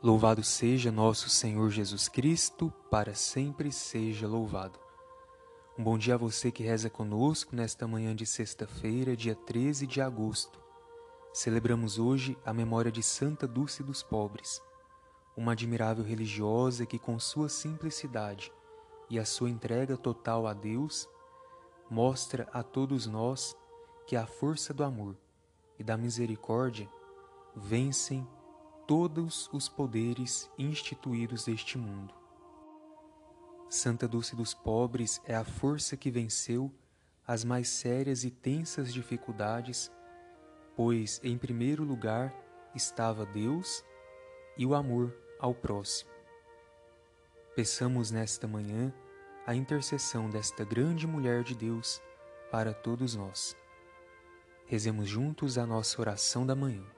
Louvado seja nosso Senhor Jesus Cristo, para sempre seja louvado. Um bom dia a você que reza conosco nesta manhã de sexta-feira, dia 13 de agosto. Celebramos hoje a memória de Santa Dulce dos Pobres, uma admirável religiosa que, com sua simplicidade e a sua entrega total a Deus, mostra a todos nós que a força do amor e da misericórdia vencem todos os poderes instituídos deste mundo. Santa Dulce dos Pobres é a força que venceu as mais sérias e tensas dificuldades, pois, em primeiro lugar, estava Deus e o amor ao próximo. Peçamos nesta manhã a intercessão desta grande mulher de Deus para todos nós. Rezemos juntos a nossa oração da manhã.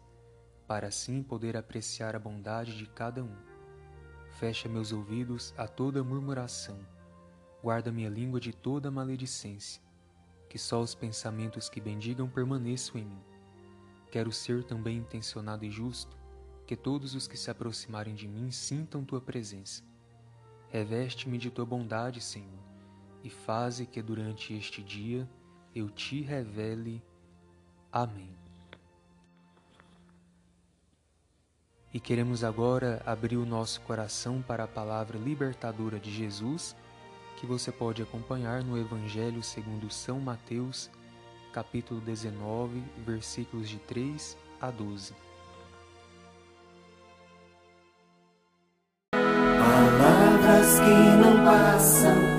para assim poder apreciar a bondade de cada um. Fecha meus ouvidos a toda murmuração, guarda minha língua de toda maledicência, que só os pensamentos que bendigam permaneçam em mim. Quero ser também intencionado e justo, que todos os que se aproximarem de mim sintam tua presença. Reveste-me de tua bondade, Senhor, e faze que durante este dia eu te revele. Amém. E queremos agora abrir o nosso coração para a palavra libertadora de Jesus, que você pode acompanhar no Evangelho segundo São Mateus, capítulo 19, versículos de 3 a 12. Palavras que não passam,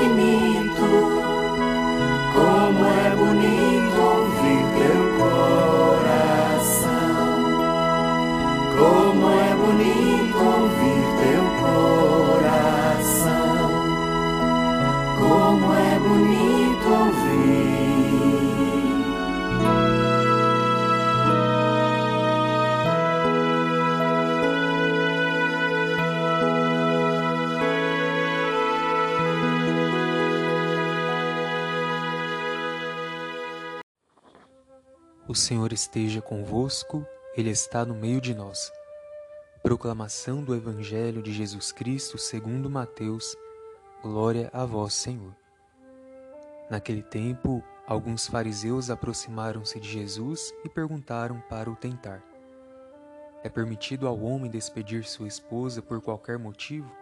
infinito. O Senhor esteja convosco, Ele está no meio de nós. Proclamação do Evangelho de Jesus Cristo segundo Mateus. Glória a vós, Senhor. Naquele tempo, alguns fariseus aproximaram-se de Jesus e perguntaram para o tentar: É permitido ao homem despedir sua esposa por qualquer motivo?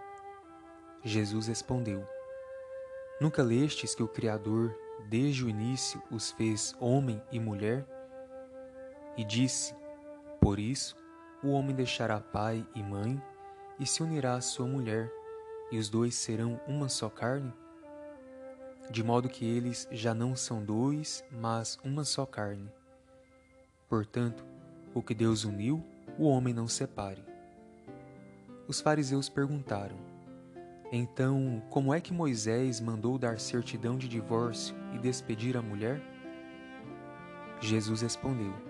Jesus respondeu: Nunca lestes que o Criador, desde o início, os fez homem e mulher? E disse: Por isso, o homem deixará pai e mãe e se unirá à sua mulher, e os dois serão uma só carne? De modo que eles já não são dois, mas uma só carne. Portanto, o que Deus uniu, o homem não separe. Os fariseus perguntaram: Então, como é que Moisés mandou dar certidão de divórcio e despedir a mulher? Jesus respondeu: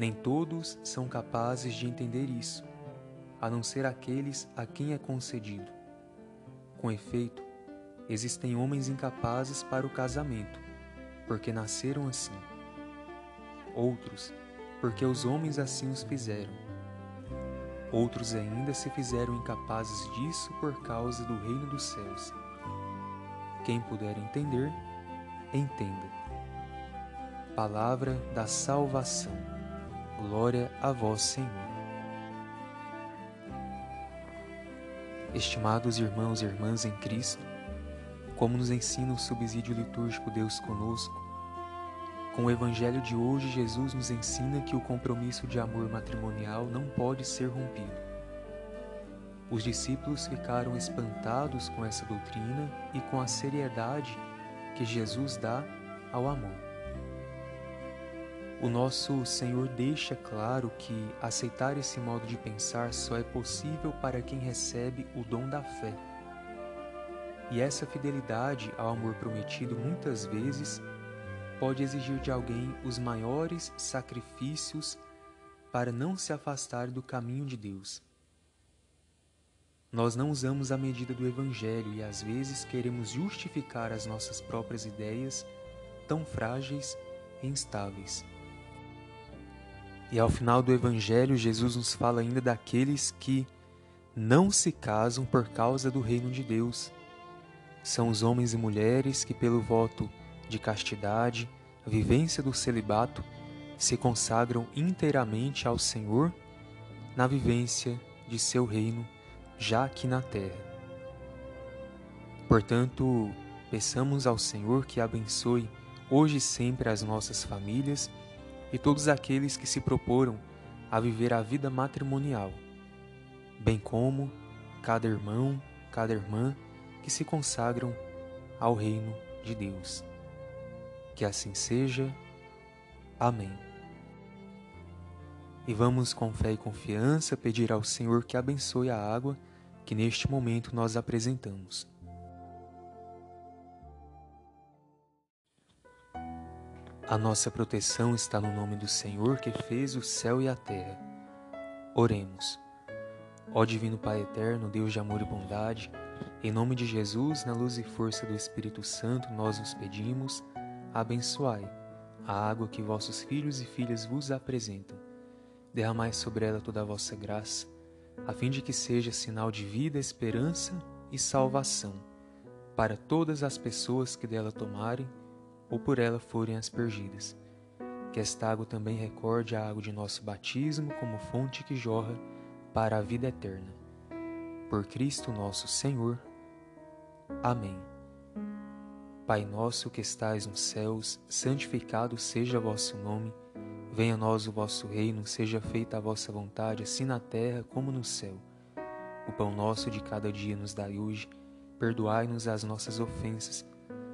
nem todos são capazes de entender isso, a não ser aqueles a quem é concedido. Com efeito, existem homens incapazes para o casamento, porque nasceram assim. Outros, porque os homens assim os fizeram. Outros ainda se fizeram incapazes disso por causa do reino dos céus. Quem puder entender, entenda. Palavra da salvação. Glória a vós, Senhor. Estimados irmãos e irmãs em Cristo, como nos ensina o subsídio litúrgico Deus conosco, com o Evangelho de hoje, Jesus nos ensina que o compromisso de amor matrimonial não pode ser rompido. Os discípulos ficaram espantados com essa doutrina e com a seriedade que Jesus dá ao amor. O nosso Senhor deixa claro que aceitar esse modo de pensar só é possível para quem recebe o dom da fé. E essa fidelidade ao amor prometido muitas vezes pode exigir de alguém os maiores sacrifícios para não se afastar do caminho de Deus. Nós não usamos a medida do Evangelho e às vezes queremos justificar as nossas próprias ideias tão frágeis e instáveis. E ao final do Evangelho, Jesus nos fala ainda daqueles que não se casam por causa do reino de Deus. São os homens e mulheres que, pelo voto de castidade, a vivência do celibato, se consagram inteiramente ao Senhor na vivência de seu reino já aqui na terra. Portanto, peçamos ao Senhor que abençoe hoje e sempre as nossas famílias e todos aqueles que se proporam a viver a vida matrimonial, bem como cada irmão, cada irmã que se consagram ao reino de Deus. Que assim seja. Amém. E vamos com fé e confiança pedir ao Senhor que abençoe a água que neste momento nós apresentamos. A nossa proteção está no nome do Senhor que fez o céu e a terra. Oremos. Ó Divino Pai Eterno, Deus de amor e bondade, em nome de Jesus, na luz e força do Espírito Santo, nós os pedimos abençoai a água que vossos filhos e filhas vos apresentam. Derramai sobre ela toda a vossa graça, a fim de que seja sinal de vida, esperança e salvação para todas as pessoas que dela tomarem ou por ela forem aspergidas. Que esta água também recorde a água de nosso batismo como fonte que jorra para a vida eterna. Por Cristo nosso Senhor. Amém. Pai nosso que estais nos céus, santificado seja vosso nome. Venha a nós o vosso reino, seja feita a vossa vontade, assim na terra como no céu. O pão nosso de cada dia nos dai hoje. Perdoai-nos as nossas ofensas,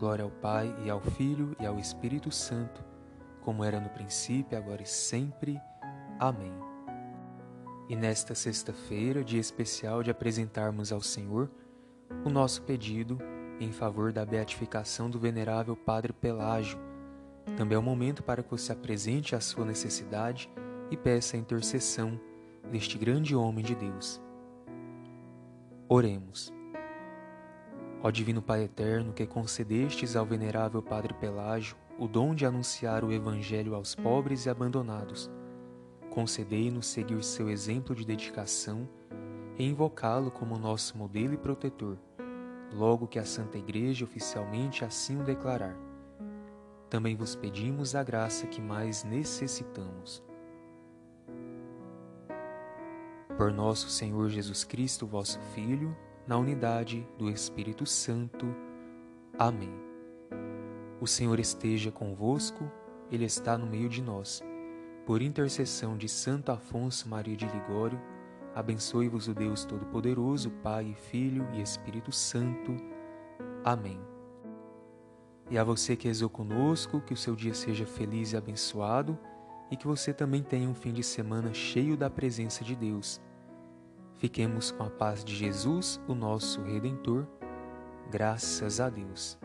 Glória ao Pai, e ao Filho, e ao Espírito Santo, como era no princípio, agora e sempre. Amém. E nesta sexta-feira, dia especial de apresentarmos ao Senhor o nosso pedido em favor da beatificação do venerável Padre Pelágio. Também é o momento para que você apresente a sua necessidade e peça a intercessão deste grande homem de Deus. Oremos. Ó Divino Pai Eterno, que concedestes ao venerável Padre Pelágio o dom de anunciar o Evangelho aos pobres e abandonados, concedei-nos seguir seu exemplo de dedicação e invocá-lo como nosso modelo e protetor logo que a Santa Igreja oficialmente assim o declarar. Também vos pedimos a graça que mais necessitamos. Por nosso Senhor Jesus Cristo, vosso Filho, na unidade do Espírito Santo. Amém. O Senhor esteja convosco, Ele está no meio de nós. Por intercessão de Santo Afonso Maria de Ligório, Abençoe-vos o Deus Todo-Poderoso, Pai, Filho e Espírito Santo. Amém. E a você que rezou conosco, que o seu dia seja feliz e abençoado e que você também tenha um fim de semana cheio da presença de Deus. Fiquemos com a paz de Jesus, o nosso Redentor. Graças a Deus.